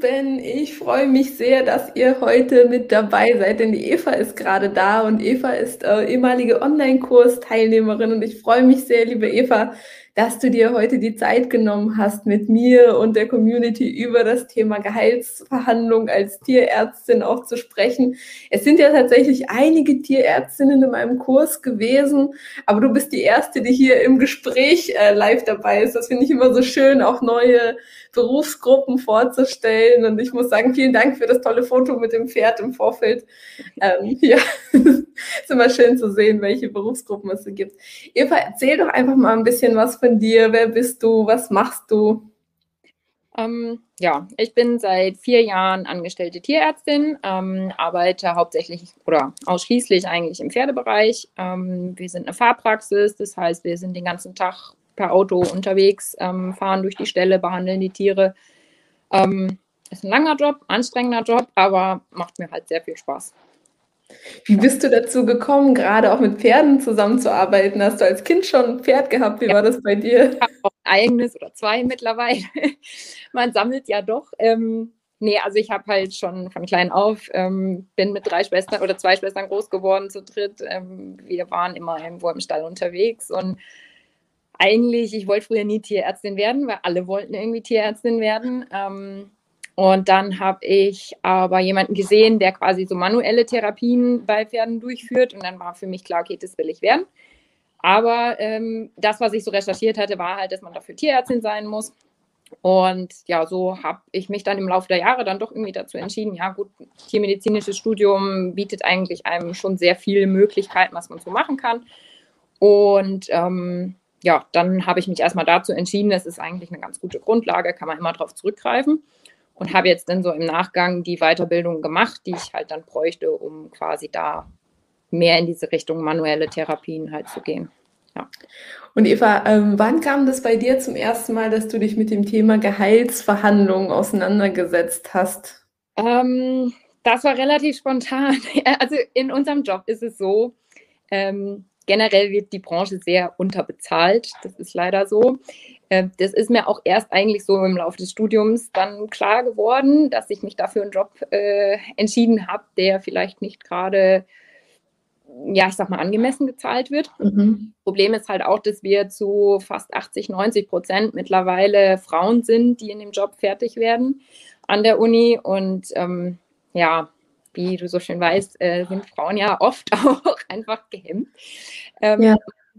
Lieben, ich freue mich sehr, dass ihr heute mit dabei seid, denn die Eva ist gerade da und Eva ist äh, ehemalige Online-Kurs-Teilnehmerin und ich freue mich sehr, liebe Eva, dass du dir heute die Zeit genommen hast, mit mir und der Community über das Thema Gehaltsverhandlung als Tierärztin auch zu sprechen. Es sind ja tatsächlich einige Tierärztinnen in meinem Kurs gewesen, aber du bist die erste, die hier im Gespräch äh, live dabei ist. Das finde ich immer so schön, auch neue Berufsgruppen vorzustellen. Und ich muss sagen, vielen Dank für das tolle Foto mit dem Pferd im Vorfeld. Ähm, ja, ist immer schön zu sehen, welche Berufsgruppen es gibt. Eva, erzähl doch einfach mal ein bisschen was von dir. Wer bist du? Was machst du? Ähm, ja, ich bin seit vier Jahren angestellte Tierärztin, ähm, arbeite hauptsächlich oder ausschließlich eigentlich im Pferdebereich. Ähm, wir sind eine Fahrpraxis, das heißt, wir sind den ganzen Tag per Auto unterwegs, ähm, fahren durch die Ställe, behandeln die Tiere. Ähm, ist ein langer Job, anstrengender Job, aber macht mir halt sehr viel Spaß. Wie bist du dazu gekommen, gerade auch mit Pferden zusammenzuarbeiten? Hast du als Kind schon ein Pferd gehabt? Wie ja. war das bei dir? Ich habe auch ein eigenes oder zwei mittlerweile. Man sammelt ja doch. Ähm, nee, also ich habe halt schon von klein auf, ähm, bin mit drei Schwestern oder zwei Schwestern groß geworden zu dritt. Ähm, wir waren immer irgendwo im Stall unterwegs und eigentlich, ich wollte früher nie Tierärztin werden, weil alle wollten irgendwie Tierärztin werden. Ähm, und dann habe ich aber jemanden gesehen, der quasi so manuelle Therapien bei Pferden durchführt. Und dann war für mich klar, okay, das will ich werden. Aber ähm, das, was ich so recherchiert hatte, war halt, dass man dafür Tierärztin sein muss. Und ja, so habe ich mich dann im Laufe der Jahre dann doch irgendwie dazu entschieden, ja gut, tiermedizinisches Studium bietet eigentlich einem schon sehr viele Möglichkeiten, was man so machen kann. Und ähm, ja, dann habe ich mich erstmal dazu entschieden, das ist eigentlich eine ganz gute Grundlage, kann man immer darauf zurückgreifen. Und habe jetzt dann so im Nachgang die Weiterbildung gemacht, die ich halt dann bräuchte, um quasi da mehr in diese Richtung manuelle Therapien halt zu gehen. Ja. Und Eva, ähm, wann kam das bei dir zum ersten Mal, dass du dich mit dem Thema Gehaltsverhandlungen auseinandergesetzt hast? Ähm, das war relativ spontan. Also in unserem Job ist es so, ähm, generell wird die Branche sehr unterbezahlt. Das ist leider so. Ähm, das ist mir auch erst eigentlich so im Laufe des Studiums dann klar geworden, dass ich mich dafür einen Job äh, entschieden habe, der vielleicht nicht gerade, ja, ich sag mal, angemessen gezahlt wird. Mhm. Problem ist halt auch, dass wir zu fast 80, 90 Prozent mittlerweile Frauen sind, die in dem Job fertig werden an der Uni. Und ähm, ja, wie du so schön weißt, äh, sind Frauen ja oft auch einfach gehemmt. Ähm, ja.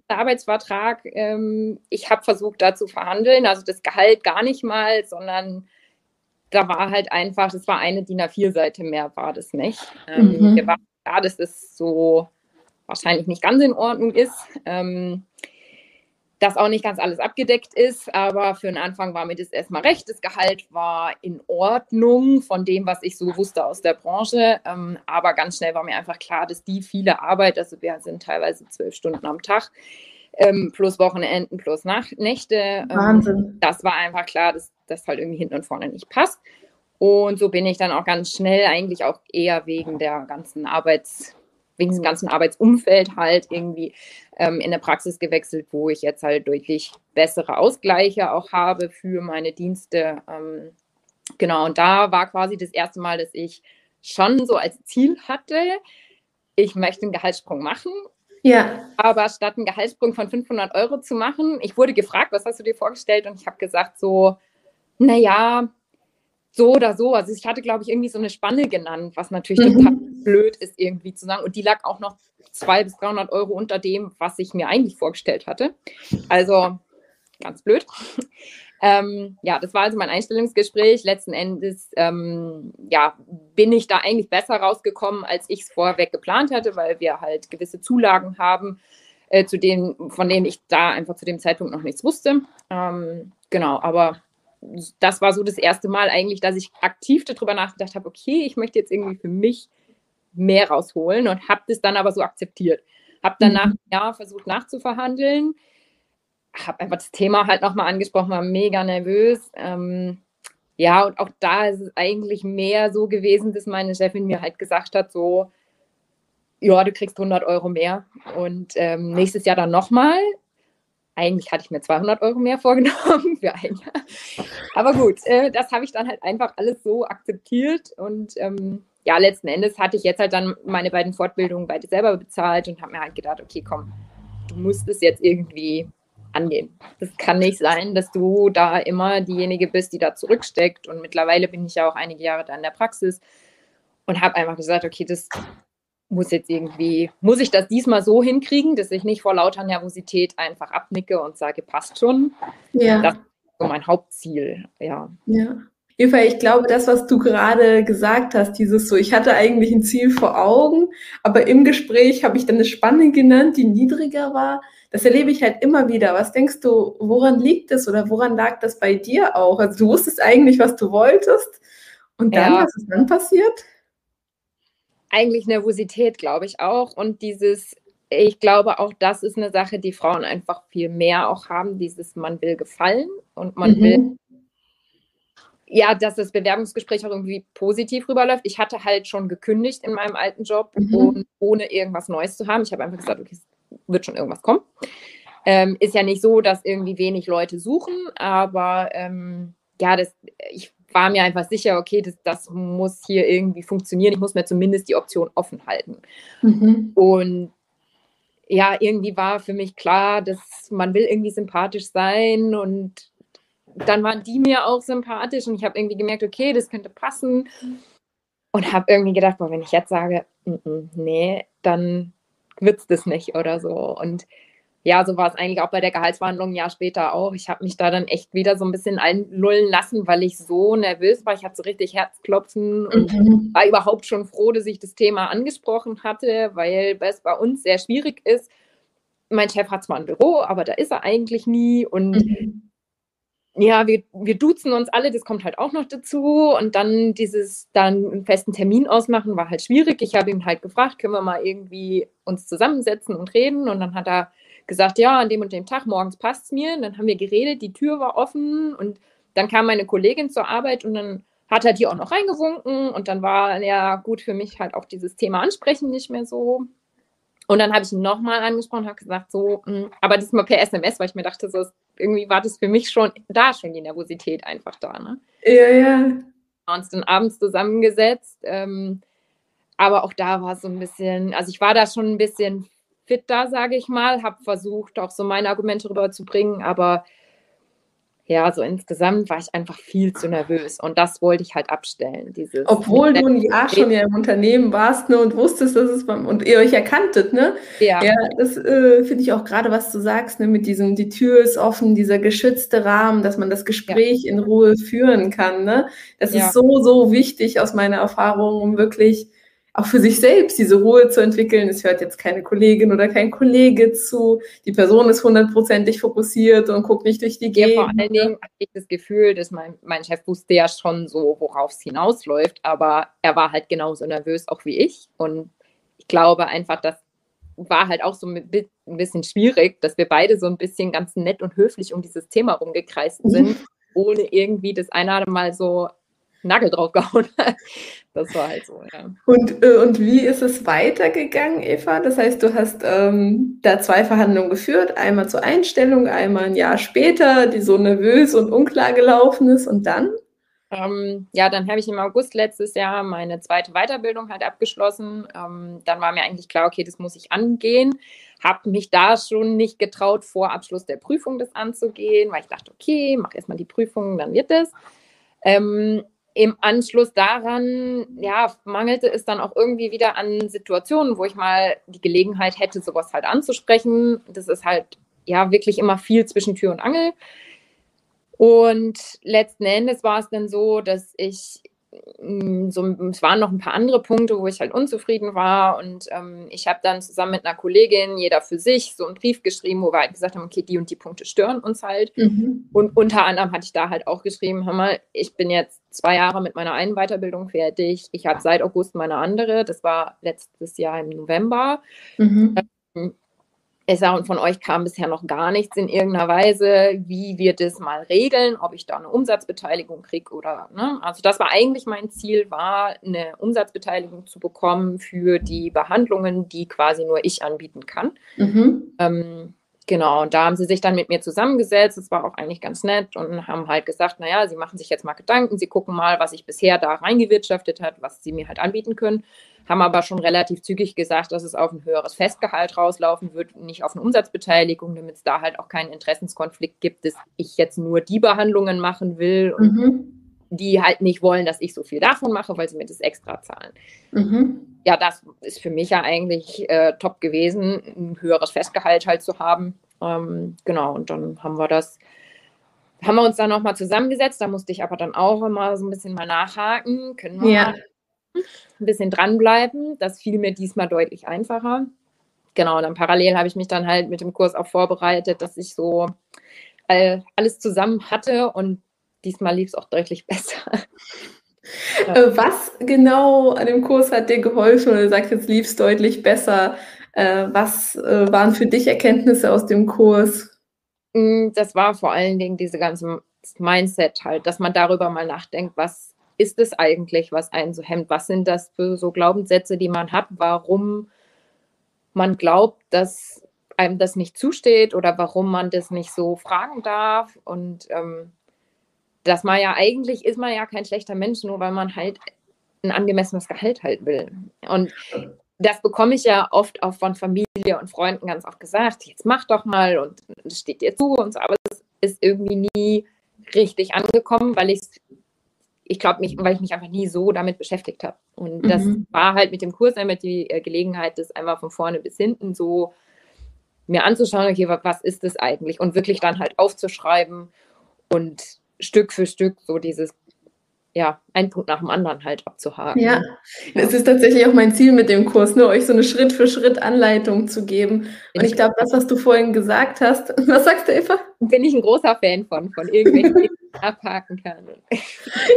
Der Arbeitsvertrag, ähm, ich habe versucht, da zu verhandeln, also das Gehalt gar nicht mal, sondern da war halt einfach, das war eine DIN A4-Seite mehr, war das nicht. Ähm, mhm. Wir waren klar, dass es so wahrscheinlich nicht ganz in Ordnung ist. Ähm, dass auch nicht ganz alles abgedeckt ist, aber für den Anfang war mir das erstmal recht. Das Gehalt war in Ordnung von dem, was ich so wusste aus der Branche, ähm, aber ganz schnell war mir einfach klar, dass die viele Arbeit, also wir sind teilweise zwölf Stunden am Tag, ähm, plus Wochenenden, plus Nacht, Nächte. Ähm, Wahnsinn. Das war einfach klar, dass das halt irgendwie hinten und vorne nicht passt. Und so bin ich dann auch ganz schnell eigentlich auch eher wegen der ganzen Arbeits- wegen diesem ganzen Arbeitsumfeld halt irgendwie ähm, in der Praxis gewechselt, wo ich jetzt halt deutlich bessere Ausgleiche auch habe für meine Dienste. Ähm, genau, und da war quasi das erste Mal, dass ich schon so als Ziel hatte, ich möchte einen Gehaltssprung machen. Ja. Aber statt einen Gehaltssprung von 500 Euro zu machen, ich wurde gefragt, was hast du dir vorgestellt? Und ich habe gesagt so, naja, so oder so. Also ich hatte, glaube ich, irgendwie so eine Spanne genannt, was natürlich mhm. total blöd ist, irgendwie zu sagen. Und die lag auch noch 200 bis 300 Euro unter dem, was ich mir eigentlich vorgestellt hatte. Also ganz blöd. ähm, ja, das war also mein Einstellungsgespräch. Letzten Endes ähm, ja, bin ich da eigentlich besser rausgekommen, als ich es vorweg geplant hatte, weil wir halt gewisse Zulagen haben, äh, zu denen, von denen ich da einfach zu dem Zeitpunkt noch nichts wusste. Ähm, genau, aber das war so das erste Mal eigentlich, dass ich aktiv darüber nachgedacht habe, okay, ich möchte jetzt irgendwie für mich mehr rausholen und habe das dann aber so akzeptiert. Habe dann mhm. Jahr versucht nachzuverhandeln, habe einfach das Thema halt nochmal angesprochen, war mega nervös. Ähm, ja, und auch da ist es eigentlich mehr so gewesen, dass meine Chefin mir halt gesagt hat, so, ja, du kriegst 100 Euro mehr und ähm, nächstes Jahr dann nochmal. Eigentlich hatte ich mir 200 Euro mehr vorgenommen für ein Jahr. Aber gut, äh, das habe ich dann halt einfach alles so akzeptiert und ähm, ja, letzten Endes hatte ich jetzt halt dann meine beiden Fortbildungen beide selber bezahlt und habe mir halt gedacht, okay, komm, du musst es jetzt irgendwie angehen. Das kann nicht sein, dass du da immer diejenige bist, die da zurücksteckt. Und mittlerweile bin ich ja auch einige Jahre da in der Praxis und habe einfach gesagt, okay, das muss jetzt irgendwie, muss ich das diesmal so hinkriegen, dass ich nicht vor lauter Nervosität einfach abnicke und sage, passt schon. Ja. Das ist so mein Hauptziel, ja. Ja. Eva, ich glaube, das, was du gerade gesagt hast, dieses so, ich hatte eigentlich ein Ziel vor Augen, aber im Gespräch habe ich dann eine Spanne genannt, die niedriger war. Das erlebe ich halt immer wieder. Was denkst du, woran liegt das oder woran lag das bei dir auch? Also du wusstest eigentlich, was du wolltest und dann, ja. was ist dann passiert? Eigentlich Nervosität, glaube ich auch. Und dieses, ich glaube auch, das ist eine Sache, die Frauen einfach viel mehr auch haben, dieses man will gefallen und man mhm. will ja, dass das Bewerbungsgespräch auch irgendwie positiv rüberläuft. Ich hatte halt schon gekündigt in meinem alten Job, mhm. und, ohne irgendwas Neues zu haben. Ich habe einfach gesagt, okay, es wird schon irgendwas kommen. Ähm, ist ja nicht so, dass irgendwie wenig Leute suchen, aber ähm, ja, das, ich war mir einfach sicher, okay, das, das muss hier irgendwie funktionieren. Ich muss mir zumindest die Option offen halten. Mhm. Und ja, irgendwie war für mich klar, dass man will irgendwie sympathisch sein und dann waren die mir auch sympathisch und ich habe irgendwie gemerkt, okay, das könnte passen. Und habe irgendwie gedacht, boah, wenn ich jetzt sage, n -n, nee, dann wird es das nicht oder so. Und ja, so war es eigentlich auch bei der Gehaltsverhandlung ein Jahr später auch. Ich habe mich da dann echt wieder so ein bisschen einlullen lassen, weil ich so nervös war. Ich hatte so richtig Herzklopfen und mhm. war überhaupt schon froh, dass ich das Thema angesprochen hatte, weil es bei uns sehr schwierig ist. Mein Chef hat zwar ein Büro, aber da ist er eigentlich nie und mhm ja, wir, wir duzen uns alle, das kommt halt auch noch dazu. Und dann dieses, dann einen festen Termin ausmachen, war halt schwierig. Ich habe ihn halt gefragt, können wir mal irgendwie uns zusammensetzen und reden? Und dann hat er gesagt, ja, an dem und dem Tag, morgens passt es mir. Und dann haben wir geredet, die Tür war offen und dann kam meine Kollegin zur Arbeit und dann hat er die auch noch reingewunken und dann war ja gut für mich halt auch dieses Thema Ansprechen nicht mehr so. Und dann habe ich ihn nochmal angesprochen, habe gesagt, so, mh, hm, aber das mal per SMS, weil ich mir dachte, so, irgendwie war das für mich schon, da schon die Nervosität einfach da. Ne? Ja, ja. Wir haben uns dann abends zusammengesetzt, ähm, aber auch da war es so ein bisschen, also ich war da schon ein bisschen da, sage ich mal, habe versucht, auch so meine Argumente rüberzubringen, aber ja, so insgesamt war ich einfach viel zu nervös und das wollte ich halt abstellen. Dieses Obwohl du ein Jahr schon ja im Unternehmen warst ne, und wusstest, dass es beim, und ihr euch erkanntet, ne? Ja. Ja, das äh, finde ich auch gerade, was du sagst, ne, mit diesem, die Tür ist offen, dieser geschützte Rahmen, dass man das Gespräch ja. in Ruhe führen kann, ne? Das ja. ist so, so wichtig aus meiner Erfahrung, um wirklich auch für sich selbst diese Ruhe zu entwickeln. Es hört jetzt keine Kollegin oder kein Kollege zu. Die Person ist hundertprozentig fokussiert und guckt nicht durch die Gegend. Ja, vor allen Dingen hatte ich das Gefühl, dass mein, mein Chef wusste ja schon so, worauf es hinausläuft, aber er war halt genauso nervös auch wie ich. Und ich glaube einfach, das war halt auch so ein bisschen schwierig, dass wir beide so ein bisschen ganz nett und höflich um dieses Thema rumgekreist sind, ohne irgendwie das eine Mal so Nagel drauf gehauen. das war halt so, ja. Und, äh, und wie ist es weitergegangen, Eva? Das heißt, du hast ähm, da zwei Verhandlungen geführt, einmal zur Einstellung, einmal ein Jahr später, die so nervös und unklar gelaufen ist und dann? Ähm, ja, dann habe ich im August letztes Jahr meine zweite Weiterbildung halt abgeschlossen. Ähm, dann war mir eigentlich klar, okay, das muss ich angehen. Habe mich da schon nicht getraut, vor Abschluss der Prüfung das anzugehen, weil ich dachte, okay, mach erstmal die Prüfung, dann wird es. Ähm, im Anschluss daran, ja, mangelte es dann auch irgendwie wieder an Situationen, wo ich mal die Gelegenheit hätte, sowas halt anzusprechen. Das ist halt ja wirklich immer viel zwischen Tür und Angel. Und letzten Endes war es dann so, dass ich so, es waren noch ein paar andere Punkte, wo ich halt unzufrieden war. Und ähm, ich habe dann zusammen mit einer Kollegin, jeder für sich, so einen Brief geschrieben, wo wir halt gesagt haben, okay, die und die Punkte stören uns halt. Mhm. Und unter anderem hatte ich da halt auch geschrieben, hör mal, ich bin jetzt zwei Jahre mit meiner einen Weiterbildung fertig. Ich habe seit August meine andere. Das war letztes Jahr im November. Mhm. Ähm, ich sage, von euch kam bisher noch gar nichts in irgendeiner Weise. Wie wir das mal regeln, ob ich da eine Umsatzbeteiligung kriege oder, ne? Also das war eigentlich mein Ziel, war eine Umsatzbeteiligung zu bekommen für die Behandlungen, die quasi nur ich anbieten kann. Mhm. Ähm, Genau, und da haben sie sich dann mit mir zusammengesetzt. Das war auch eigentlich ganz nett und haben halt gesagt, naja, sie machen sich jetzt mal Gedanken, sie gucken mal, was ich bisher da reingewirtschaftet hat, was sie mir halt anbieten können. Haben aber schon relativ zügig gesagt, dass es auf ein höheres Festgehalt rauslaufen wird, nicht auf eine Umsatzbeteiligung, damit es da halt auch keinen Interessenskonflikt gibt, dass ich jetzt nur die Behandlungen machen will und mhm die halt nicht wollen, dass ich so viel davon mache, weil sie mir das extra zahlen. Mhm. Ja, das ist für mich ja eigentlich äh, top gewesen, ein höheres Festgehalt halt zu haben. Ähm, genau, und dann haben wir das, haben wir uns dann nochmal zusammengesetzt. Da musste ich aber dann auch immer so ein bisschen mal nachhaken. Können wir ja. Ein bisschen dranbleiben? Das fiel mir diesmal deutlich einfacher. Genau, und dann parallel habe ich mich dann halt mit dem Kurs auch vorbereitet, dass ich so äh, alles zusammen hatte und diesmal lief es auch deutlich besser. Äh, was genau an dem Kurs hat dir geholfen? Oder du sagst, jetzt lief es deutlich besser. Äh, was waren für dich Erkenntnisse aus dem Kurs? Mm, das war vor allen Dingen diese ganze Mindset halt, dass man darüber mal nachdenkt, was ist es eigentlich, was einen so hemmt? Was sind das für so Glaubenssätze, die man hat? Warum man glaubt, dass einem das nicht zusteht oder warum man das nicht so fragen darf? Und ähm, dass man ja eigentlich ist man ja kein schlechter Mensch, nur weil man halt ein angemessenes Gehalt halt will. Und das bekomme ich ja oft auch von Familie und Freunden ganz oft gesagt, jetzt mach doch mal und es steht dir zu und so, aber es ist irgendwie nie richtig angekommen, weil ich ich glaube, mich, weil ich mich einfach nie so damit beschäftigt habe. Und das mhm. war halt mit dem Kurs einmal die äh, Gelegenheit, das einmal von vorne bis hinten so mir anzuschauen, okay, was ist das eigentlich? Und wirklich dann halt aufzuschreiben und Stück für Stück so dieses, ja, ein Punkt nach dem anderen halt abzuhaken. Ja, es ist tatsächlich auch mein Ziel mit dem Kurs, nur ne, euch so eine Schritt für Schritt Anleitung zu geben. Und ich glaube, das, was du vorhin gesagt hast, was sagst du, Eva? Bin ich ein großer Fan von, von irgendwelchen abhaken kann.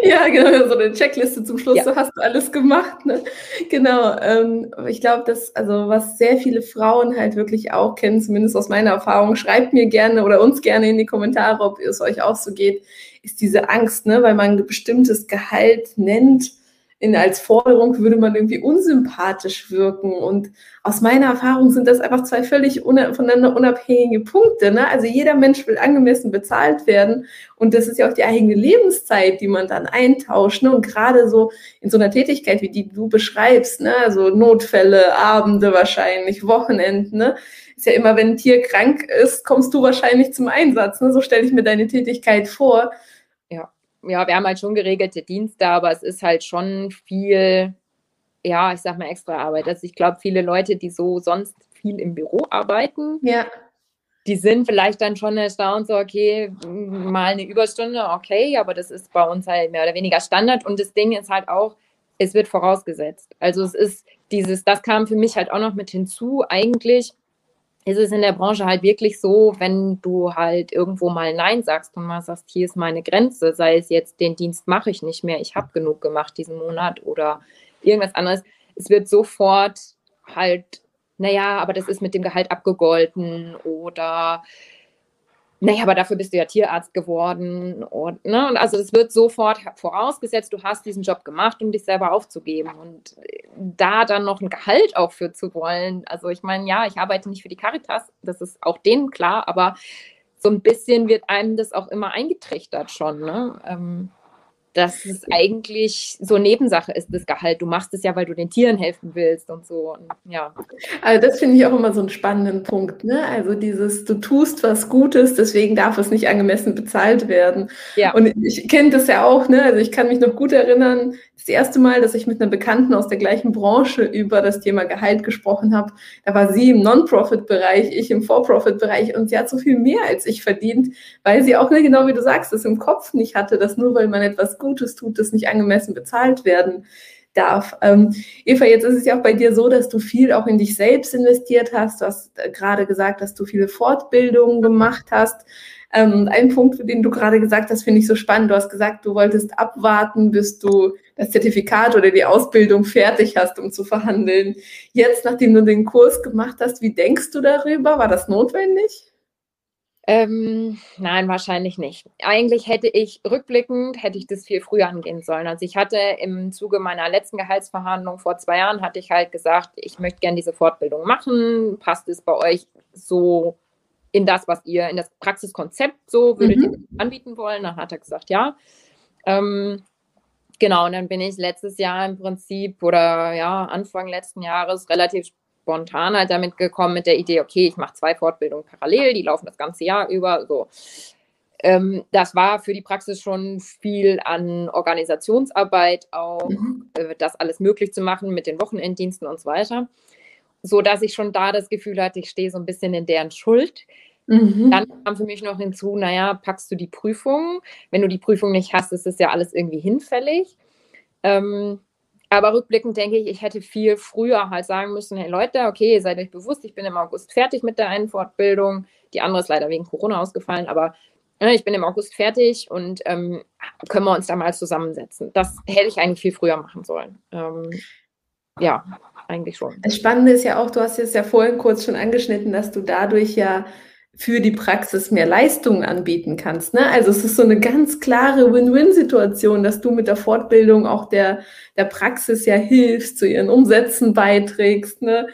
ja, genau, so eine Checkliste zum Schluss, ja. so hast du alles gemacht. Ne? Genau, ähm, ich glaube, dass, also was sehr viele Frauen halt wirklich auch kennen, zumindest aus meiner Erfahrung, schreibt mir gerne oder uns gerne in die Kommentare, ob es euch auch so geht, ist diese Angst, ne, weil man ein bestimmtes Gehalt nennt in, als Forderung würde man irgendwie unsympathisch wirken. Und aus meiner Erfahrung sind das einfach zwei völlig una voneinander unabhängige Punkte. Ne? Also jeder Mensch will angemessen bezahlt werden. Und das ist ja auch die eigene Lebenszeit, die man dann eintauscht. Ne? Und gerade so in so einer Tätigkeit, wie die du beschreibst, ne? also Notfälle, Abende wahrscheinlich, Wochenenden, ne? ist ja immer, wenn ein Tier krank ist, kommst du wahrscheinlich zum Einsatz. Ne? So stelle ich mir deine Tätigkeit vor ja, wir haben halt schon geregelte Dienste, aber es ist halt schon viel, ja, ich sag mal extra Arbeit. Also ich glaube, viele Leute, die so sonst viel im Büro arbeiten, ja. die sind vielleicht dann schon erstaunt, so, okay, mal eine Überstunde, okay, aber das ist bei uns halt mehr oder weniger Standard. Und das Ding ist halt auch, es wird vorausgesetzt. Also es ist dieses, das kam für mich halt auch noch mit hinzu, eigentlich ist es in der Branche halt wirklich so, wenn du halt irgendwo mal Nein sagst und mal sagst, hier ist meine Grenze, sei es jetzt, den Dienst mache ich nicht mehr, ich habe genug gemacht diesen Monat oder irgendwas anderes, es wird sofort halt, naja, aber das ist mit dem Gehalt abgegolten oder naja, aber dafür bist du ja Tierarzt geworden. Und, ne? und also es wird sofort vorausgesetzt, du hast diesen Job gemacht, um dich selber aufzugeben. Und da dann noch ein Gehalt auch für zu wollen. Also ich meine, ja, ich arbeite nicht für die Caritas, das ist auch denen klar, aber so ein bisschen wird einem das auch immer eingetrichtert schon. Ne? Ähm, dass es eigentlich so Nebensache ist, das Gehalt. Du machst es ja, weil du den Tieren helfen willst und so. Und, ja. Also das finde ich auch immer so einen spannenden Punkt. Ne? Also dieses, du tust was Gutes, deswegen darf es nicht angemessen bezahlt werden. Ja. Und ich kenne das ja auch. Ne? Also ich kann mich noch gut erinnern, das erste Mal, dass ich mit einer Bekannten aus der gleichen Branche über das Thema Gehalt gesprochen habe. Da war sie im Non-Profit-Bereich, ich im For-Profit-Bereich und sie hat so viel mehr als ich verdient, weil sie auch, ne, genau wie du sagst, das im Kopf nicht hatte, dass nur weil man etwas Gutes tut, das nicht angemessen bezahlt werden darf. Ähm, Eva, jetzt ist es ja auch bei dir so, dass du viel auch in dich selbst investiert hast. Du hast äh, gerade gesagt, dass du viele Fortbildungen gemacht hast. Ähm, ein Punkt, den du gerade gesagt hast, finde ich so spannend. Du hast gesagt, du wolltest abwarten, bis du das Zertifikat oder die Ausbildung fertig hast, um zu verhandeln. Jetzt, nachdem du den Kurs gemacht hast, wie denkst du darüber? War das notwendig? Ähm, nein, wahrscheinlich nicht. Eigentlich hätte ich rückblickend, hätte ich das viel früher angehen sollen. Also ich hatte im Zuge meiner letzten Gehaltsverhandlung vor zwei Jahren, hatte ich halt gesagt, ich möchte gerne diese Fortbildung machen. Passt es bei euch so in das, was ihr, in das Praxiskonzept so würdet mhm. ihr anbieten wollen? Dann hat er gesagt, ja. Ähm, genau, und dann bin ich letztes Jahr im Prinzip oder ja, Anfang letzten Jahres relativ spontan halt damit gekommen mit der Idee, okay, ich mache zwei Fortbildungen parallel, die laufen das ganze Jahr über. So. Ähm, das war für die Praxis schon viel an Organisationsarbeit, auch mhm. äh, das alles möglich zu machen mit den Wochenenddiensten und so weiter. So dass ich schon da das Gefühl hatte, ich stehe so ein bisschen in deren Schuld. Mhm. Dann kam für mich noch hinzu, naja, packst du die Prüfung? Wenn du die Prüfung nicht hast, ist das ja alles irgendwie hinfällig. Ähm, aber rückblickend denke ich, ich hätte viel früher halt sagen müssen, hey Leute, okay, seid euch bewusst, ich bin im August fertig mit der einen Fortbildung. Die andere ist leider wegen Corona ausgefallen, aber äh, ich bin im August fertig und ähm, können wir uns da mal zusammensetzen. Das hätte ich eigentlich viel früher machen sollen. Ähm, ja, eigentlich schon. Das Spannende ist ja auch, du hast es ja vorhin kurz schon angeschnitten, dass du dadurch ja für die Praxis mehr Leistungen anbieten kannst. Ne? Also es ist so eine ganz klare Win-Win-Situation, dass du mit der Fortbildung auch der, der Praxis ja hilfst, zu ihren Umsätzen beiträgst. Ne?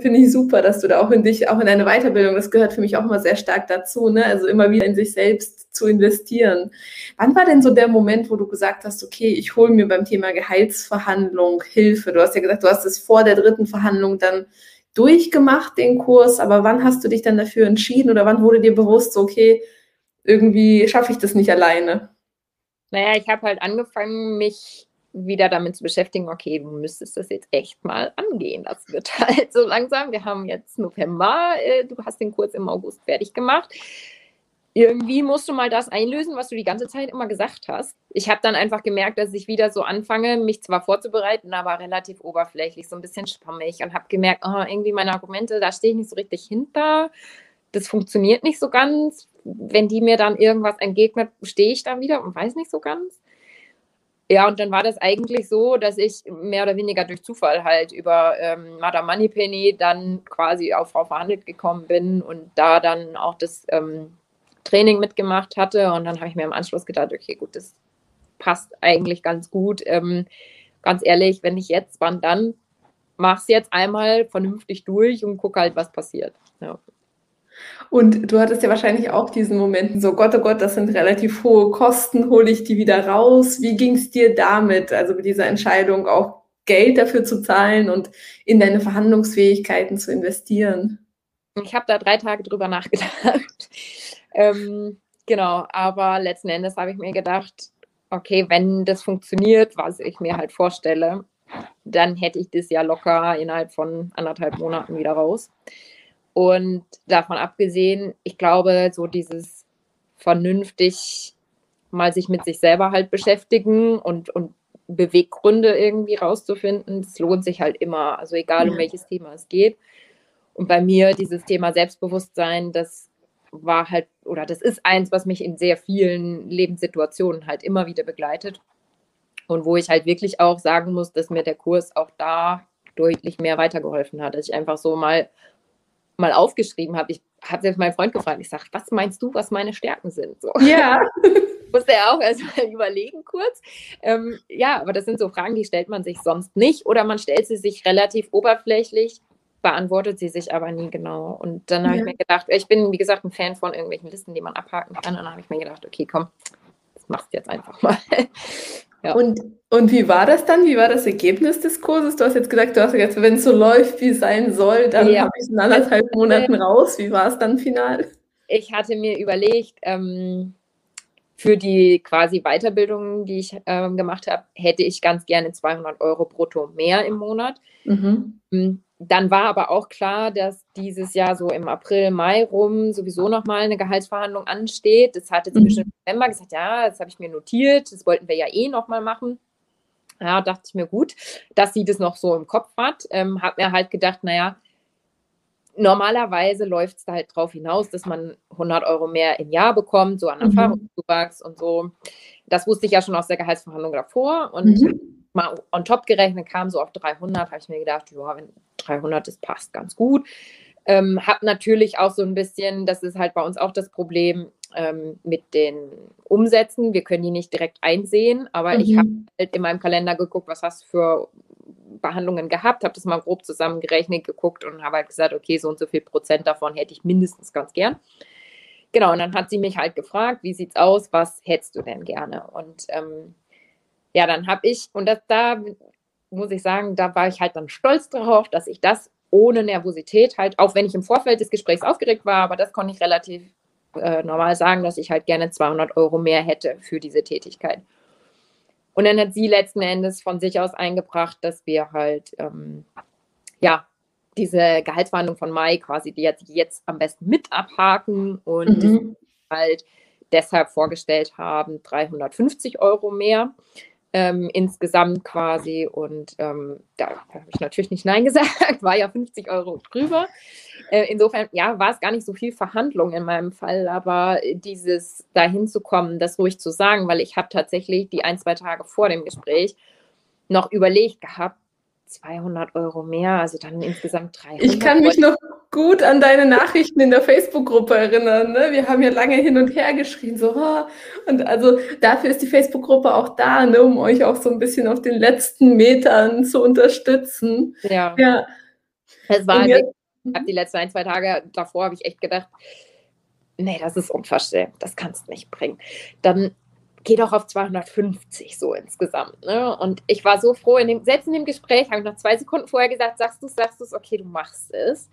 Finde ich super, dass du da auch in dich, auch in deine Weiterbildung, das gehört für mich auch mal sehr stark dazu, ne? also immer wieder in sich selbst zu investieren. Wann war denn so der Moment, wo du gesagt hast, okay, ich hole mir beim Thema Gehaltsverhandlung Hilfe? Du hast ja gesagt, du hast es vor der dritten Verhandlung dann durchgemacht, den Kurs, aber wann hast du dich dann dafür entschieden oder wann wurde dir bewusst, so, okay, irgendwie schaffe ich das nicht alleine? Naja, ich habe halt angefangen, mich wieder damit zu beschäftigen, okay, du müsstest das jetzt echt mal angehen. Das wird halt so langsam. Wir haben jetzt November, äh, du hast den Kurs im August fertig gemacht irgendwie musst du mal das einlösen, was du die ganze Zeit immer gesagt hast. Ich habe dann einfach gemerkt, dass ich wieder so anfange, mich zwar vorzubereiten, aber relativ oberflächlich, so ein bisschen schwammig und habe gemerkt, oh, irgendwie meine Argumente, da stehe ich nicht so richtig hinter. Das funktioniert nicht so ganz. Wenn die mir dann irgendwas entgegnet, stehe ich da wieder und weiß nicht so ganz. Ja, und dann war das eigentlich so, dass ich mehr oder weniger durch Zufall halt über ähm, Madame Moneypenny dann quasi auf Frau Verhandelt gekommen bin und da dann auch das ähm, Training mitgemacht hatte. Und dann habe ich mir im Anschluss gedacht, okay, gut, das passt eigentlich ganz gut. Ähm, ganz ehrlich, wenn ich jetzt, wann dann? Mach's jetzt einmal vernünftig durch und guck halt, was passiert. Ja. Und du hattest ja wahrscheinlich auch diesen Momenten so, Gott, oh Gott, das sind relativ hohe Kosten, hole ich die wieder raus. Wie ging es dir damit, also mit dieser Entscheidung auch Geld dafür zu zahlen und in deine Verhandlungsfähigkeiten zu investieren? Ich habe da drei Tage drüber nachgedacht. Ähm, genau, aber letzten Endes habe ich mir gedacht, okay, wenn das funktioniert, was ich mir halt vorstelle, dann hätte ich das ja locker innerhalb von anderthalb Monaten wieder raus. Und davon abgesehen, ich glaube, so dieses vernünftig mal sich mit sich selber halt beschäftigen und, und Beweggründe irgendwie rauszufinden, das lohnt sich halt immer. Also egal, um welches Thema es geht. Und bei mir dieses Thema Selbstbewusstsein, das war halt, oder das ist eins, was mich in sehr vielen Lebenssituationen halt immer wieder begleitet. Und wo ich halt wirklich auch sagen muss, dass mir der Kurs auch da deutlich mehr weitergeholfen hat. Dass ich einfach so mal, mal aufgeschrieben habe. Ich habe selbst meinen Freund gefragt, ich sage, was meinst du, was meine Stärken sind? So. Ja. Musste er auch erstmal überlegen kurz. Ähm, ja, aber das sind so Fragen, die stellt man sich sonst nicht oder man stellt sie sich relativ oberflächlich beantwortet sie sich aber nie genau. Und dann habe ja. ich mir gedacht, ich bin, wie gesagt, ein Fan von irgendwelchen Listen, die man abhaken kann. Und dann habe ich mir gedacht, okay, komm, das machst du jetzt einfach mal. ja. und, und wie war das dann? Wie war das Ergebnis des Kurses? Du hast jetzt gesagt, du hast gesagt, wenn es so läuft, wie es sein soll, dann ja. habe ich es in anderthalb Monaten raus. Wie war es dann final? Ich hatte mir überlegt, ähm, für die quasi Weiterbildung, die ich äh, gemacht habe, hätte ich ganz gerne 200 Euro brutto mehr im Monat. Mhm. Dann war aber auch klar, dass dieses Jahr so im April, Mai rum sowieso nochmal eine Gehaltsverhandlung ansteht. Das hat jetzt mhm. im November gesagt, ja, das habe ich mir notiert, das wollten wir ja eh nochmal machen. Ja, dachte ich mir gut, dass sie das noch so im Kopf hat. Ähm, habe mir halt gedacht, naja, normalerweise läuft es da halt drauf hinaus, dass man 100 Euro mehr im Jahr bekommt, so an mhm. Erfahrungszuwachs und so. Das wusste ich ja schon aus der Gehaltsverhandlung davor und mhm. Mal on top gerechnet kam so auf 300, habe ich mir gedacht, ja, wenn 300 das passt ganz gut. Ähm, habe natürlich auch so ein bisschen, das ist halt bei uns auch das Problem ähm, mit den Umsätzen. Wir können die nicht direkt einsehen, aber mhm. ich habe halt in meinem Kalender geguckt, was hast du für Behandlungen gehabt, habe das mal grob zusammengerechnet, geguckt und habe halt gesagt, okay, so und so viel Prozent davon hätte ich mindestens ganz gern. Genau, und dann hat sie mich halt gefragt, wie sieht's aus, was hättest du denn gerne? Und ähm, ja, dann habe ich, und das, da muss ich sagen, da war ich halt dann stolz darauf, dass ich das ohne Nervosität halt, auch wenn ich im Vorfeld des Gesprächs aufgeregt war, aber das konnte ich relativ äh, normal sagen, dass ich halt gerne 200 Euro mehr hätte für diese Tätigkeit. Und dann hat sie letzten Endes von sich aus eingebracht, dass wir halt, ähm, ja, diese Gehaltsverhandlung von Mai quasi, die jetzt, jetzt am besten mit abhaken und mhm. halt deshalb vorgestellt haben, 350 Euro mehr ähm, insgesamt quasi. Und ähm, da habe ich natürlich nicht Nein gesagt, war ja 50 Euro drüber. Äh, insofern, ja, war es gar nicht so viel Verhandlung in meinem Fall, aber dieses dahin zu kommen, das ruhig zu sagen, weil ich habe tatsächlich die ein, zwei Tage vor dem Gespräch noch überlegt gehabt, 200 Euro mehr, also dann insgesamt 300. Ich kann mich noch gut an deine Nachrichten in der Facebook-Gruppe erinnern. Ne? Wir haben ja lange hin und her geschrien, so, oh. und also dafür ist die Facebook-Gruppe auch da, ne? um euch auch so ein bisschen auf den letzten Metern zu unterstützen. Ja. ja. Es war, jetzt, ich habe die letzten ein, zwei Tage davor, habe ich echt gedacht, nee, das ist unverschämt, das kannst nicht bringen. Dann geh doch auf 250 so insgesamt. Ne? Und ich war so froh, in dem, selbst in dem Gespräch habe ich noch zwei Sekunden vorher gesagt, sagst du es, sagst du es, okay, du machst es.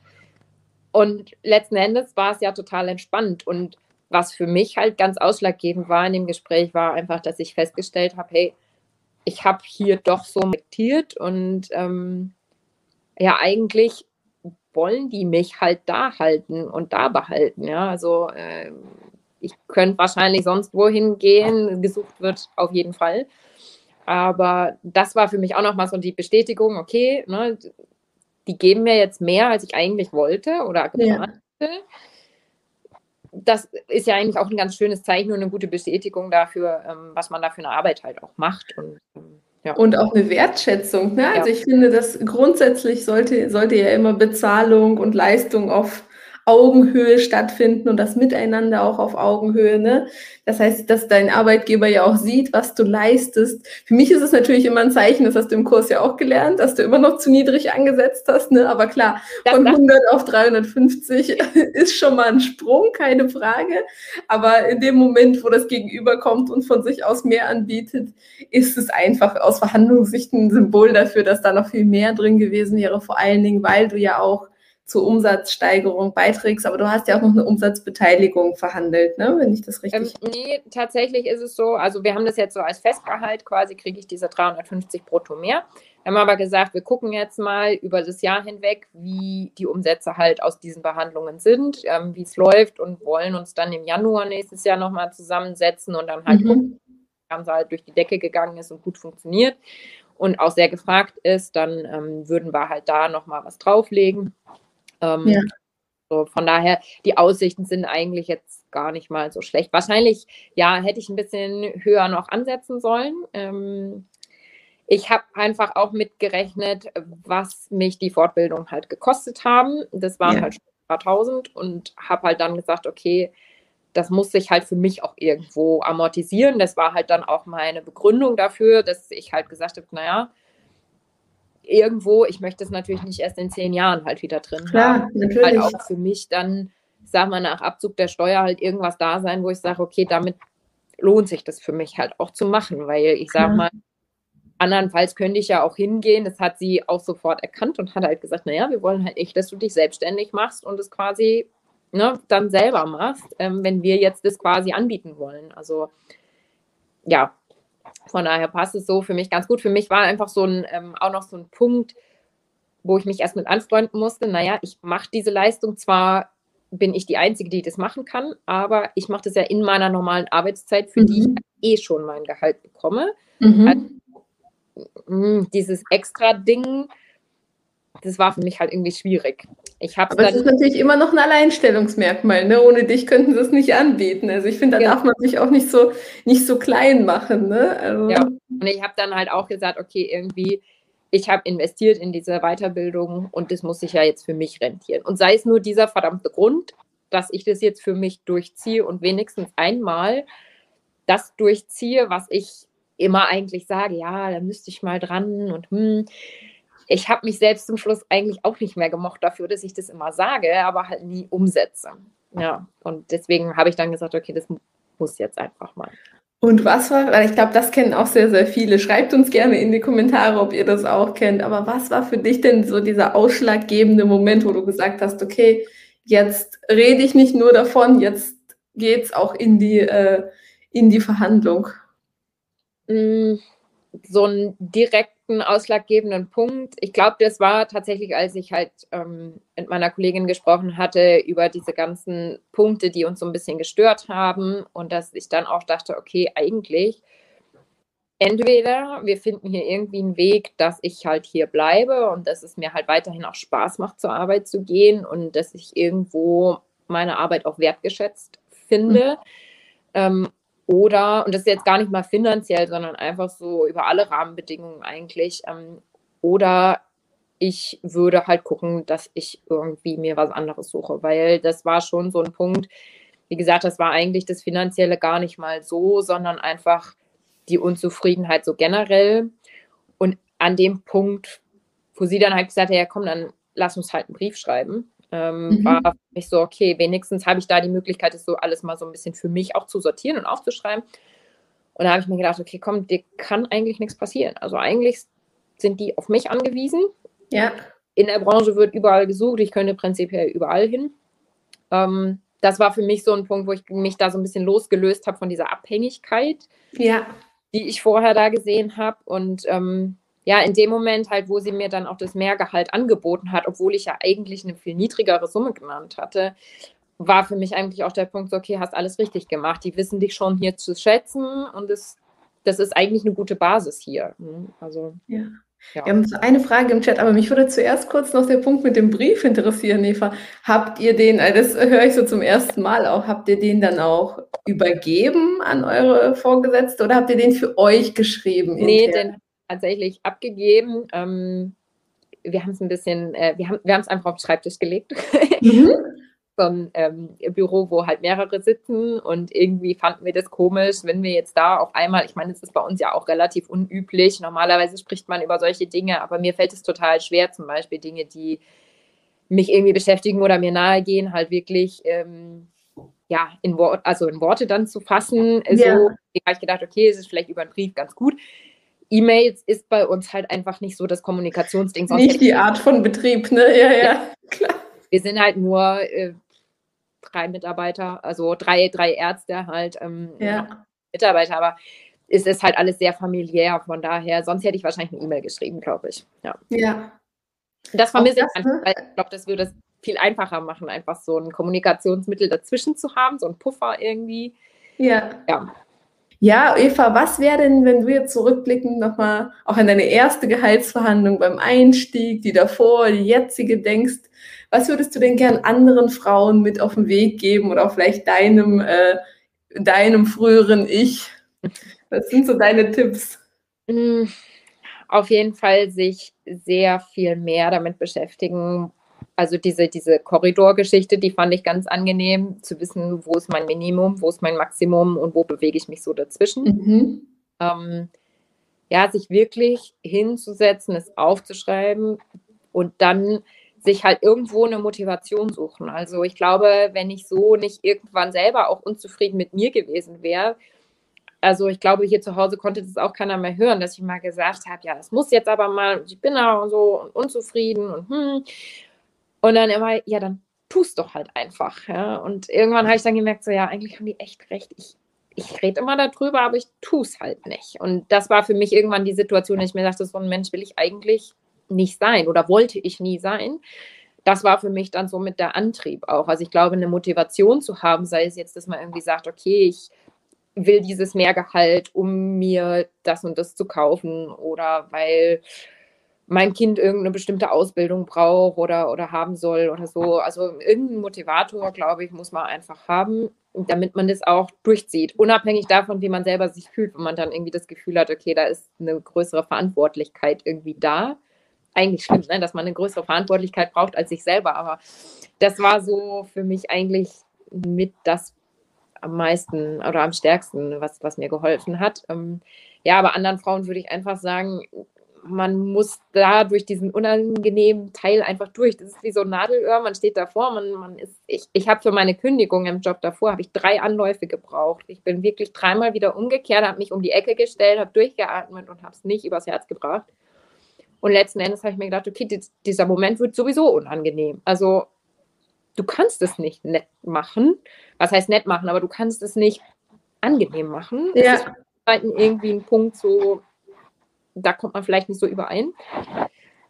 Und letzten Endes war es ja total entspannt. Und was für mich halt ganz ausschlaggebend war in dem Gespräch, war einfach, dass ich festgestellt habe, hey, ich habe hier doch so meditiert und ähm, ja, eigentlich wollen die mich halt da halten und da behalten. Ja, also äh, ich könnte wahrscheinlich sonst wohin gehen, gesucht wird auf jeden Fall. Aber das war für mich auch nochmal so die Bestätigung, okay, ne, die geben mir jetzt mehr, als ich eigentlich wollte oder geplant ja. Das ist ja eigentlich auch ein ganz schönes Zeichen und eine gute Bestätigung dafür, ähm, was man da für eine Arbeit halt auch macht. Und, ähm, ja. und auch eine Wertschätzung. Ne? Also ja. ich finde, dass grundsätzlich sollte, sollte ja immer Bezahlung und Leistung auf Augenhöhe stattfinden und das Miteinander auch auf Augenhöhe. Ne? Das heißt, dass dein Arbeitgeber ja auch sieht, was du leistest. Für mich ist es natürlich immer ein Zeichen, das hast du im Kurs ja auch gelernt, dass du immer noch zu niedrig angesetzt hast. Ne? Aber klar, von 100 auf 350 ist schon mal ein Sprung, keine Frage. Aber in dem Moment, wo das Gegenüber kommt und von sich aus mehr anbietet, ist es einfach aus Verhandlungssicht ein Symbol dafür, dass da noch viel mehr drin gewesen wäre. Vor allen Dingen, weil du ja auch zur Umsatzsteigerung beiträgst, aber du hast ja auch noch eine Umsatzbeteiligung verhandelt, ne? wenn ich das richtig. Ähm, nee, tatsächlich ist es so, also wir haben das jetzt so als Festgehalt quasi, kriege ich diese 350 brutto mehr. Wir haben aber gesagt, wir gucken jetzt mal über das Jahr hinweg, wie die Umsätze halt aus diesen Behandlungen sind, ähm, wie es läuft und wollen uns dann im Januar nächstes Jahr nochmal zusammensetzen und dann halt mhm. gucken, wie es halt durch die Decke gegangen ist und gut funktioniert und auch sehr gefragt ist, dann ähm, würden wir halt da nochmal was drauflegen. Ähm, ja. so, von daher, die Aussichten sind eigentlich jetzt gar nicht mal so schlecht. Wahrscheinlich, ja, hätte ich ein bisschen höher noch ansetzen sollen. Ähm, ich habe einfach auch mitgerechnet, was mich die Fortbildung halt gekostet haben. Das waren ja. halt ein paar tausend und habe halt dann gesagt, okay, das muss sich halt für mich auch irgendwo amortisieren. Das war halt dann auch meine Begründung dafür, dass ich halt gesagt habe, naja, irgendwo, ich möchte es natürlich nicht erst in zehn Jahren halt wieder drin Klar, haben. Natürlich. Halt auch für mich dann, sag mal, nach Abzug der Steuer halt irgendwas da sein, wo ich sage, okay, damit lohnt sich das für mich halt auch zu machen, weil ich sag mal, andernfalls könnte ich ja auch hingehen, das hat sie auch sofort erkannt und hat halt gesagt, naja, wir wollen halt echt, dass du dich selbstständig machst und es quasi ne, dann selber machst, ähm, wenn wir jetzt das quasi anbieten wollen. Also ja, von daher passt es so für mich ganz gut. Für mich war einfach so ein, ähm, auch noch so ein Punkt, wo ich mich erst mit anfreunden musste. Naja, ich mache diese Leistung zwar bin ich die Einzige, die das machen kann, aber ich mache das ja in meiner normalen Arbeitszeit, für mhm. die ich eh schon mein Gehalt bekomme. Mhm. Also, hm, dieses extra Ding, das war für mich halt irgendwie schwierig. Ich Aber es ist natürlich immer noch ein Alleinstellungsmerkmal. Ne? Ohne dich könnten sie es nicht anbieten. Also ich finde, da ja. darf man sich auch nicht so, nicht so klein machen. Ne? Also. Ja, und ich habe dann halt auch gesagt, okay, irgendwie, ich habe investiert in diese Weiterbildung und das muss sich ja jetzt für mich rentieren. Und sei es nur dieser verdammte Grund, dass ich das jetzt für mich durchziehe und wenigstens einmal das durchziehe, was ich immer eigentlich sage, ja, da müsste ich mal dran und hm. Ich habe mich selbst zum Schluss eigentlich auch nicht mehr gemocht dafür, dass ich das immer sage, aber halt nie umsetze. Ja, und deswegen habe ich dann gesagt, okay, das muss jetzt einfach mal. Und was war, weil ich glaube, das kennen auch sehr, sehr viele. Schreibt uns gerne in die Kommentare, ob ihr das auch kennt. Aber was war für dich denn so dieser ausschlaggebende Moment, wo du gesagt hast, okay, jetzt rede ich nicht nur davon, jetzt geht es auch in die, äh, in die Verhandlung? Mm, so einen direkten, ausschlaggebenden Punkt. Ich glaube, das war tatsächlich, als ich halt ähm, mit meiner Kollegin gesprochen hatte über diese ganzen Punkte, die uns so ein bisschen gestört haben und dass ich dann auch dachte, okay, eigentlich entweder wir finden hier irgendwie einen Weg, dass ich halt hier bleibe und dass es mir halt weiterhin auch Spaß macht, zur Arbeit zu gehen und dass ich irgendwo meine Arbeit auch wertgeschätzt finde. Mhm. Ähm, oder, und das ist jetzt gar nicht mal finanziell, sondern einfach so über alle Rahmenbedingungen eigentlich. Ähm, oder ich würde halt gucken, dass ich irgendwie mir was anderes suche, weil das war schon so ein Punkt. Wie gesagt, das war eigentlich das Finanzielle gar nicht mal so, sondern einfach die Unzufriedenheit so generell. Und an dem Punkt, wo sie dann halt gesagt hat, ja komm, dann lass uns halt einen Brief schreiben ähm, mhm. war für mich so, okay, wenigstens habe ich da die Möglichkeit, das so alles mal so ein bisschen für mich auch zu sortieren und aufzuschreiben. Und da habe ich mir gedacht, okay, komm, dir kann eigentlich nichts passieren. Also eigentlich sind die auf mich angewiesen. Ja. In der Branche wird überall gesucht, ich könnte prinzipiell überall hin. Ähm, das war für mich so ein Punkt, wo ich mich da so ein bisschen losgelöst habe von dieser Abhängigkeit, ja. die ich vorher da gesehen habe. Und ähm, ja, in dem Moment halt, wo sie mir dann auch das Mehrgehalt angeboten hat, obwohl ich ja eigentlich eine viel niedrigere Summe genannt hatte, war für mich eigentlich auch der Punkt, so, okay, hast alles richtig gemacht. Die wissen dich schon hier zu schätzen und das, das ist eigentlich eine gute Basis hier. Hm, also, ja. Ja. Wir haben so eine Frage im Chat, aber mich würde zuerst kurz noch der Punkt mit dem Brief interessieren, Eva. Habt ihr den, äh, das höre ich so zum ersten Mal auch, habt ihr den dann auch übergeben an eure Vorgesetzte oder habt ihr den für euch geschrieben? Nee, intern? den tatsächlich abgegeben. Ähm, wir haben es ein bisschen, äh, wir haben wir es einfach auf den Schreibtisch gelegt. Mhm. ein ähm, Büro, wo halt mehrere sitzen und irgendwie fanden wir das komisch, wenn wir jetzt da auf einmal, ich meine, es ist bei uns ja auch relativ unüblich. Normalerweise spricht man über solche Dinge, aber mir fällt es total schwer, zum Beispiel Dinge, die mich irgendwie beschäftigen oder mir nahe gehen, halt wirklich ähm, ja, in, Wort, also in Worte dann zu fassen. Ja. So, habe ich gedacht, okay, es ist vielleicht über einen Brief ganz gut. E-Mails ist bei uns halt einfach nicht so das Kommunikationsding. Sonst nicht die Art von Betrieb, ne? Ja, ja, klar. Wir sind halt nur äh, drei Mitarbeiter, also drei, drei Ärzte halt, ähm, ja. Mitarbeiter, aber es ist halt alles sehr familiär, von daher, sonst hätte ich wahrscheinlich eine E-Mail geschrieben, glaube ich. Ja. ja. Das vermisse ich einfach, ne? weil ich glaube, das würde es viel einfacher machen, einfach so ein Kommunikationsmittel dazwischen zu haben, so ein Puffer irgendwie. Ja. Ja. Ja, Eva, was wäre denn, wenn du jetzt zurückblickend nochmal auch an deine erste Gehaltsverhandlung beim Einstieg, die davor, die jetzige denkst, was würdest du denn gern anderen Frauen mit auf den Weg geben oder auch vielleicht deinem, äh, deinem früheren Ich? Was sind so deine Tipps? Mm, auf jeden Fall sich sehr viel mehr damit beschäftigen, also diese, diese Korridorgeschichte, die fand ich ganz angenehm, zu wissen, wo ist mein Minimum, wo ist mein Maximum und wo bewege ich mich so dazwischen. Mhm. Ähm, ja, sich wirklich hinzusetzen, es aufzuschreiben und dann sich halt irgendwo eine Motivation suchen. Also ich glaube, wenn ich so nicht irgendwann selber auch unzufrieden mit mir gewesen wäre, also ich glaube, hier zu Hause konnte das auch keiner mehr hören, dass ich mal gesagt habe, ja, das muss jetzt aber mal, ich bin da so unzufrieden und hm. Und dann immer, ja, dann tust doch halt einfach. Ja? Und irgendwann habe ich dann gemerkt, so ja, eigentlich haben die echt recht. Ich, ich rede immer darüber, aber ich tue es halt nicht. Und das war für mich irgendwann die Situation, dass ich mir dachte, so ein Mensch will ich eigentlich nicht sein oder wollte ich nie sein. Das war für mich dann so mit der Antrieb auch. Also ich glaube, eine Motivation zu haben, sei es jetzt, dass man irgendwie sagt, okay, ich will dieses Mehrgehalt, um mir das und das zu kaufen oder weil mein Kind irgendeine bestimmte Ausbildung braucht oder, oder haben soll oder so. Also irgendeinen Motivator, glaube ich, muss man einfach haben, damit man das auch durchzieht. Unabhängig davon, wie man selber sich fühlt, wenn man dann irgendwie das Gefühl hat, okay, da ist eine größere Verantwortlichkeit irgendwie da. Eigentlich schlimm, ne? dass man eine größere Verantwortlichkeit braucht als sich selber. Aber das war so für mich eigentlich mit das am meisten oder am stärksten, was, was mir geholfen hat. Ähm, ja, aber anderen Frauen würde ich einfach sagen, man muss da durch diesen unangenehmen Teil einfach durch. Das ist wie so ein Nadelöhr, man steht davor, man, man ist, ich, ich habe für meine Kündigung im Job davor, habe ich drei Anläufe gebraucht. Ich bin wirklich dreimal wieder umgekehrt, habe mich um die Ecke gestellt, habe durchgeatmet und habe es nicht übers Herz gebracht. Und letzten Endes habe ich mir gedacht, okay, dieser Moment wird sowieso unangenehm. Also du kannst es nicht nett machen. Was heißt nett machen, aber du kannst es nicht angenehm machen. Ja. Das ist irgendwie ein Punkt so, da kommt man vielleicht nicht so überein.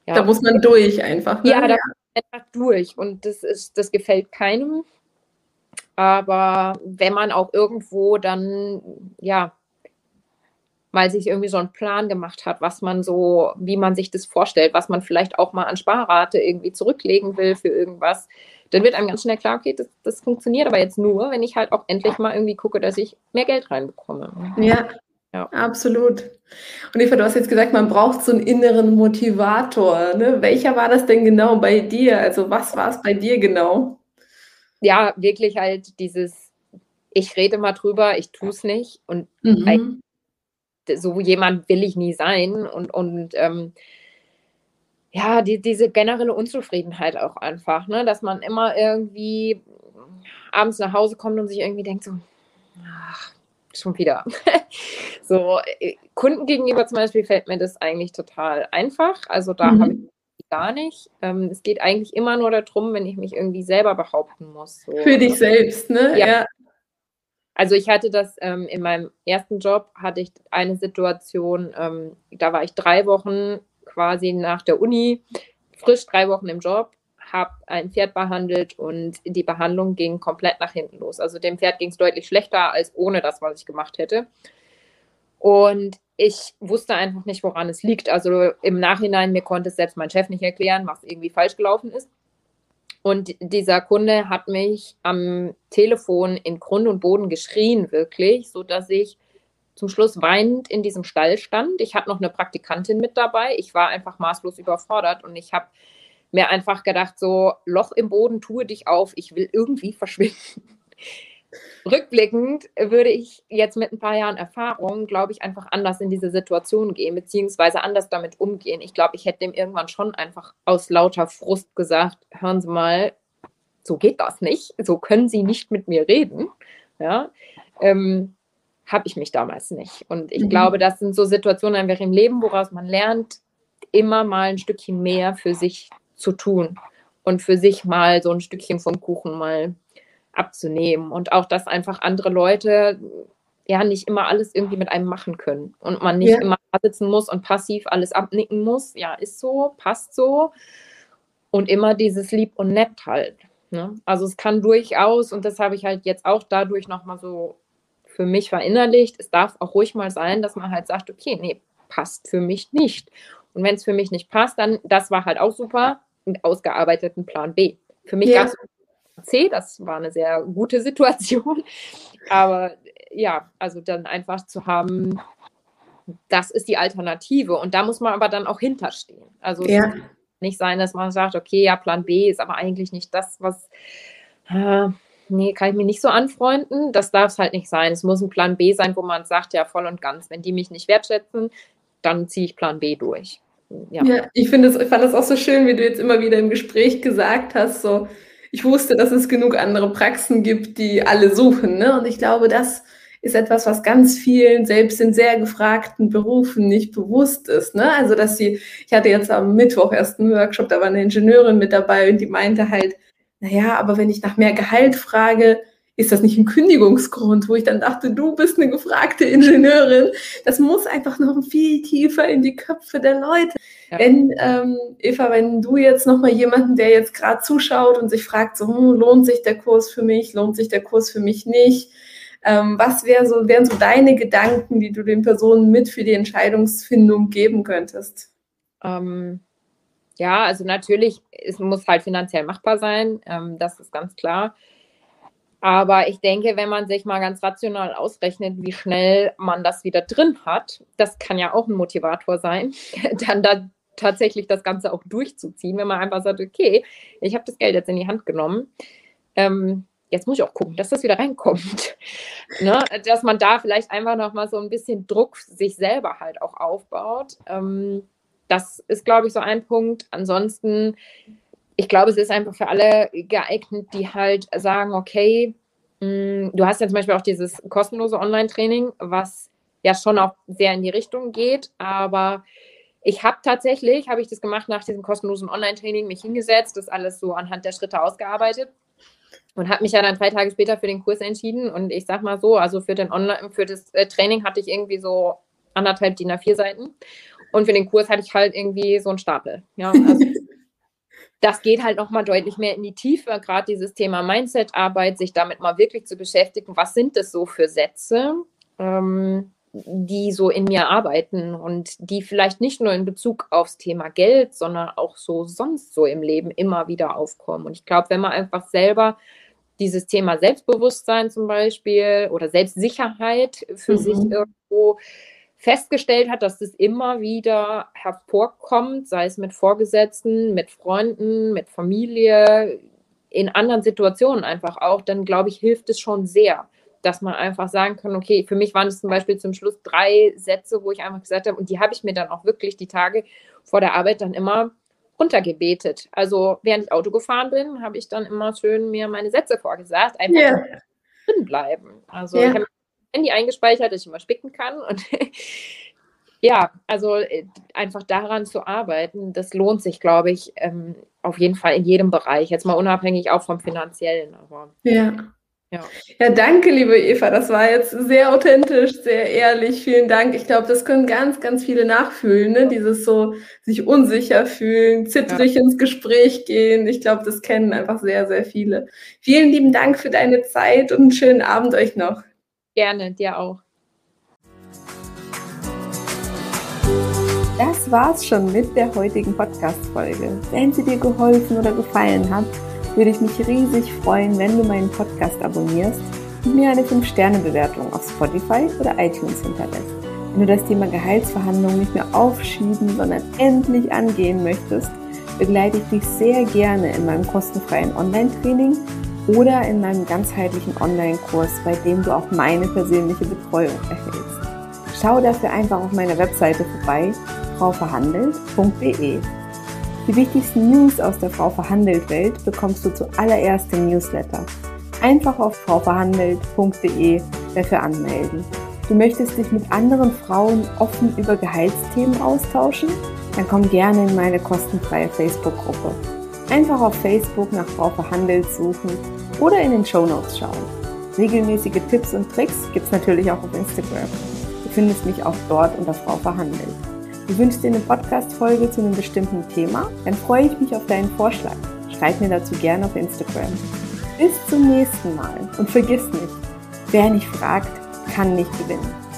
Ja. Da muss man durch einfach. Ne? Ja, da muss man einfach durch. Und das ist, das gefällt keinem. Aber wenn man auch irgendwo dann, ja, mal sich irgendwie so einen Plan gemacht hat, was man so, wie man sich das vorstellt, was man vielleicht auch mal an Sparrate irgendwie zurücklegen will für irgendwas, dann wird einem ganz schnell klar, okay, das, das funktioniert aber jetzt nur, wenn ich halt auch endlich mal irgendwie gucke, dass ich mehr Geld reinbekomme. Ja, ja. Absolut. Und Eva, du hast jetzt gesagt, man braucht so einen inneren Motivator. Ne? Welcher war das denn genau bei dir? Also was war es bei dir genau? Ja, wirklich halt dieses, ich rede mal drüber, ich tue es nicht. Und mhm. so jemand will ich nie sein. Und, und ähm, ja, die, diese generelle Unzufriedenheit auch einfach, ne? dass man immer irgendwie abends nach Hause kommt und sich irgendwie denkt so, ach, schon wieder. so, äh, Kunden gegenüber zum Beispiel fällt mir das eigentlich total einfach. Also da mhm. habe ich gar nicht. Ähm, es geht eigentlich immer nur darum, wenn ich mich irgendwie selber behaupten muss. So. Für dich selbst, ne? Ja. ja. Also ich hatte das ähm, in meinem ersten Job, hatte ich eine Situation, ähm, da war ich drei Wochen quasi nach der Uni, frisch drei Wochen im Job habe ein Pferd behandelt und die Behandlung ging komplett nach hinten los. Also dem Pferd ging es deutlich schlechter als ohne das, was ich gemacht hätte. Und ich wusste einfach nicht, woran es liegt. Also im Nachhinein, mir konnte es selbst mein Chef nicht erklären, was irgendwie falsch gelaufen ist. Und dieser Kunde hat mich am Telefon in Grund und Boden geschrien, wirklich, sodass ich zum Schluss weinend in diesem Stall stand. Ich hatte noch eine Praktikantin mit dabei. Ich war einfach maßlos überfordert und ich habe mir einfach gedacht, so Loch im Boden, tue dich auf, ich will irgendwie verschwinden. Rückblickend würde ich jetzt mit ein paar Jahren Erfahrung, glaube ich, einfach anders in diese Situation gehen, beziehungsweise anders damit umgehen. Ich glaube, ich hätte dem irgendwann schon einfach aus lauter Frust gesagt, hören Sie mal, so geht das nicht, so können Sie nicht mit mir reden. Ja, ähm, habe ich mich damals nicht. Und ich mhm. glaube, das sind so Situationen einfach im Leben, woraus man lernt, immer mal ein Stückchen mehr für sich zu tun und für sich mal so ein Stückchen vom Kuchen mal abzunehmen und auch, dass einfach andere Leute ja nicht immer alles irgendwie mit einem machen können und man nicht ja. immer sitzen muss und passiv alles abnicken muss. Ja, ist so, passt so und immer dieses lieb und nett halt. Ne? Also es kann durchaus und das habe ich halt jetzt auch dadurch nochmal so für mich verinnerlicht. Es darf auch ruhig mal sein, dass man halt sagt, okay, nee, passt für mich nicht. Und wenn es für mich nicht passt, dann, das war halt auch super, einen ausgearbeiteten Plan B. Für mich ja. gab es C, das war eine sehr gute Situation. Aber ja, also dann einfach zu haben, das ist die Alternative. Und da muss man aber dann auch hinterstehen. Also ja. nicht sein, dass man sagt, okay, ja, Plan B ist aber eigentlich nicht das, was. Äh, nee, kann ich mir nicht so anfreunden. Das darf es halt nicht sein. Es muss ein Plan B sein, wo man sagt, ja, voll und ganz, wenn die mich nicht wertschätzen, dann ziehe ich Plan B durch ja. ja ich finde ich fand das auch so schön, wie du jetzt immer wieder im Gespräch gesagt hast, so, ich wusste, dass es genug andere Praxen gibt, die alle suchen, ne? Und ich glaube, das ist etwas, was ganz vielen, selbst in sehr gefragten Berufen nicht bewusst ist, ne? Also, dass sie, ich hatte jetzt am Mittwoch erst einen Workshop, da war eine Ingenieurin mit dabei und die meinte halt, naja, aber wenn ich nach mehr Gehalt frage, ist das nicht ein Kündigungsgrund, wo ich dann dachte, du bist eine gefragte Ingenieurin. Das muss einfach noch viel tiefer in die Köpfe der Leute. Ja. Wenn, ähm, Eva, wenn du jetzt nochmal jemanden, der jetzt gerade zuschaut und sich fragt, so, hm, lohnt sich der Kurs für mich, lohnt sich der Kurs für mich nicht, ähm, was wär so, wären so deine Gedanken, die du den Personen mit für die Entscheidungsfindung geben könntest? Ähm, ja, also natürlich, es muss halt finanziell machbar sein, ähm, das ist ganz klar. Aber ich denke, wenn man sich mal ganz rational ausrechnet, wie schnell man das wieder drin hat, das kann ja auch ein Motivator sein, dann da tatsächlich das Ganze auch durchzuziehen, wenn man einfach sagt, okay, ich habe das Geld jetzt in die Hand genommen. Ähm, jetzt muss ich auch gucken, dass das wieder reinkommt. ne? Dass man da vielleicht einfach noch mal so ein bisschen Druck sich selber halt auch aufbaut. Ähm, das ist, glaube ich, so ein Punkt. Ansonsten ich glaube, es ist einfach für alle geeignet, die halt sagen, okay, mh, mm, du hast ja zum Beispiel auch dieses kostenlose Online-Training, was ja schon auch sehr in die Richtung geht, aber ich habe tatsächlich, habe ich das gemacht nach diesem kostenlosen Online-Training, mich hingesetzt, das alles so anhand der Schritte ausgearbeitet und habe mich ja dann drei Tage später für den Kurs entschieden und ich sag mal so, also für den Online, für das äh, Training hatte ich irgendwie so anderthalb DIN A4 Seiten und für den Kurs hatte ich halt irgendwie so einen Stapel. Ja, also das geht halt nochmal deutlich mehr in die Tiefe, gerade dieses Thema Mindset-Arbeit, sich damit mal wirklich zu beschäftigen, was sind das so für Sätze, ähm, die so in mir arbeiten und die vielleicht nicht nur in Bezug aufs Thema Geld, sondern auch so sonst so im Leben immer wieder aufkommen. Und ich glaube, wenn man einfach selber dieses Thema Selbstbewusstsein zum Beispiel oder Selbstsicherheit für mhm. sich irgendwo festgestellt hat, dass das immer wieder hervorkommt, sei es mit Vorgesetzten, mit Freunden, mit Familie, in anderen Situationen einfach auch, dann glaube ich, hilft es schon sehr, dass man einfach sagen kann, okay, für mich waren es zum Beispiel zum Schluss drei Sätze, wo ich einfach gesagt habe, und die habe ich mir dann auch wirklich die Tage vor der Arbeit dann immer runtergebetet. Also während ich Auto gefahren bin, habe ich dann immer schön mir meine Sätze vorgesagt, einfach yeah. drin bleiben. Also yeah. ich habe Handy eingespeichert, dass ich immer spicken kann. Und ja, also äh, einfach daran zu arbeiten, das lohnt sich, glaube ich, ähm, auf jeden Fall in jedem Bereich. Jetzt mal unabhängig auch vom finanziellen. Aber, ja. Ja. ja, danke, liebe Eva. Das war jetzt sehr authentisch, sehr ehrlich. Vielen Dank. Ich glaube, das können ganz, ganz viele nachfühlen. Ne? Dieses so sich unsicher fühlen, zittrig ja. ins Gespräch gehen. Ich glaube, das kennen einfach sehr, sehr viele. Vielen lieben Dank für deine Zeit und einen schönen Abend euch noch. Gerne, dir auch. Das war's schon mit der heutigen Podcast-Folge. Wenn sie dir geholfen oder gefallen hat, würde ich mich riesig freuen, wenn du meinen Podcast abonnierst und mir eine 5-Sterne-Bewertung auf Spotify oder iTunes hinterlässt. Wenn du das Thema Gehaltsverhandlungen nicht mehr aufschieben, sondern endlich angehen möchtest, begleite ich dich sehr gerne in meinem kostenfreien Online-Training oder in meinem ganzheitlichen Online-Kurs, bei dem du auch meine persönliche Betreuung erhältst. Schau dafür einfach auf meiner Webseite vorbei, frauverhandelt.de. Die wichtigsten News aus der Frau Verhandelt Welt bekommst du zuallererst im Newsletter. Einfach auf frauverhandelt.de dafür anmelden. Du möchtest dich mit anderen Frauen offen über Gehaltsthemen austauschen? Dann komm gerne in meine kostenfreie Facebook-Gruppe. Einfach auf Facebook nach Frau Verhandelt suchen oder in den Show Notes schauen. Regelmäßige Tipps und Tricks gibt es natürlich auch auf Instagram. Du findest mich auch dort unter Frau Verhandelt. Du wünschst dir eine Podcast-Folge zu einem bestimmten Thema? Dann freue ich mich auf deinen Vorschlag. Schreib mir dazu gerne auf Instagram. Bis zum nächsten Mal und vergiss nicht, wer nicht fragt, kann nicht gewinnen.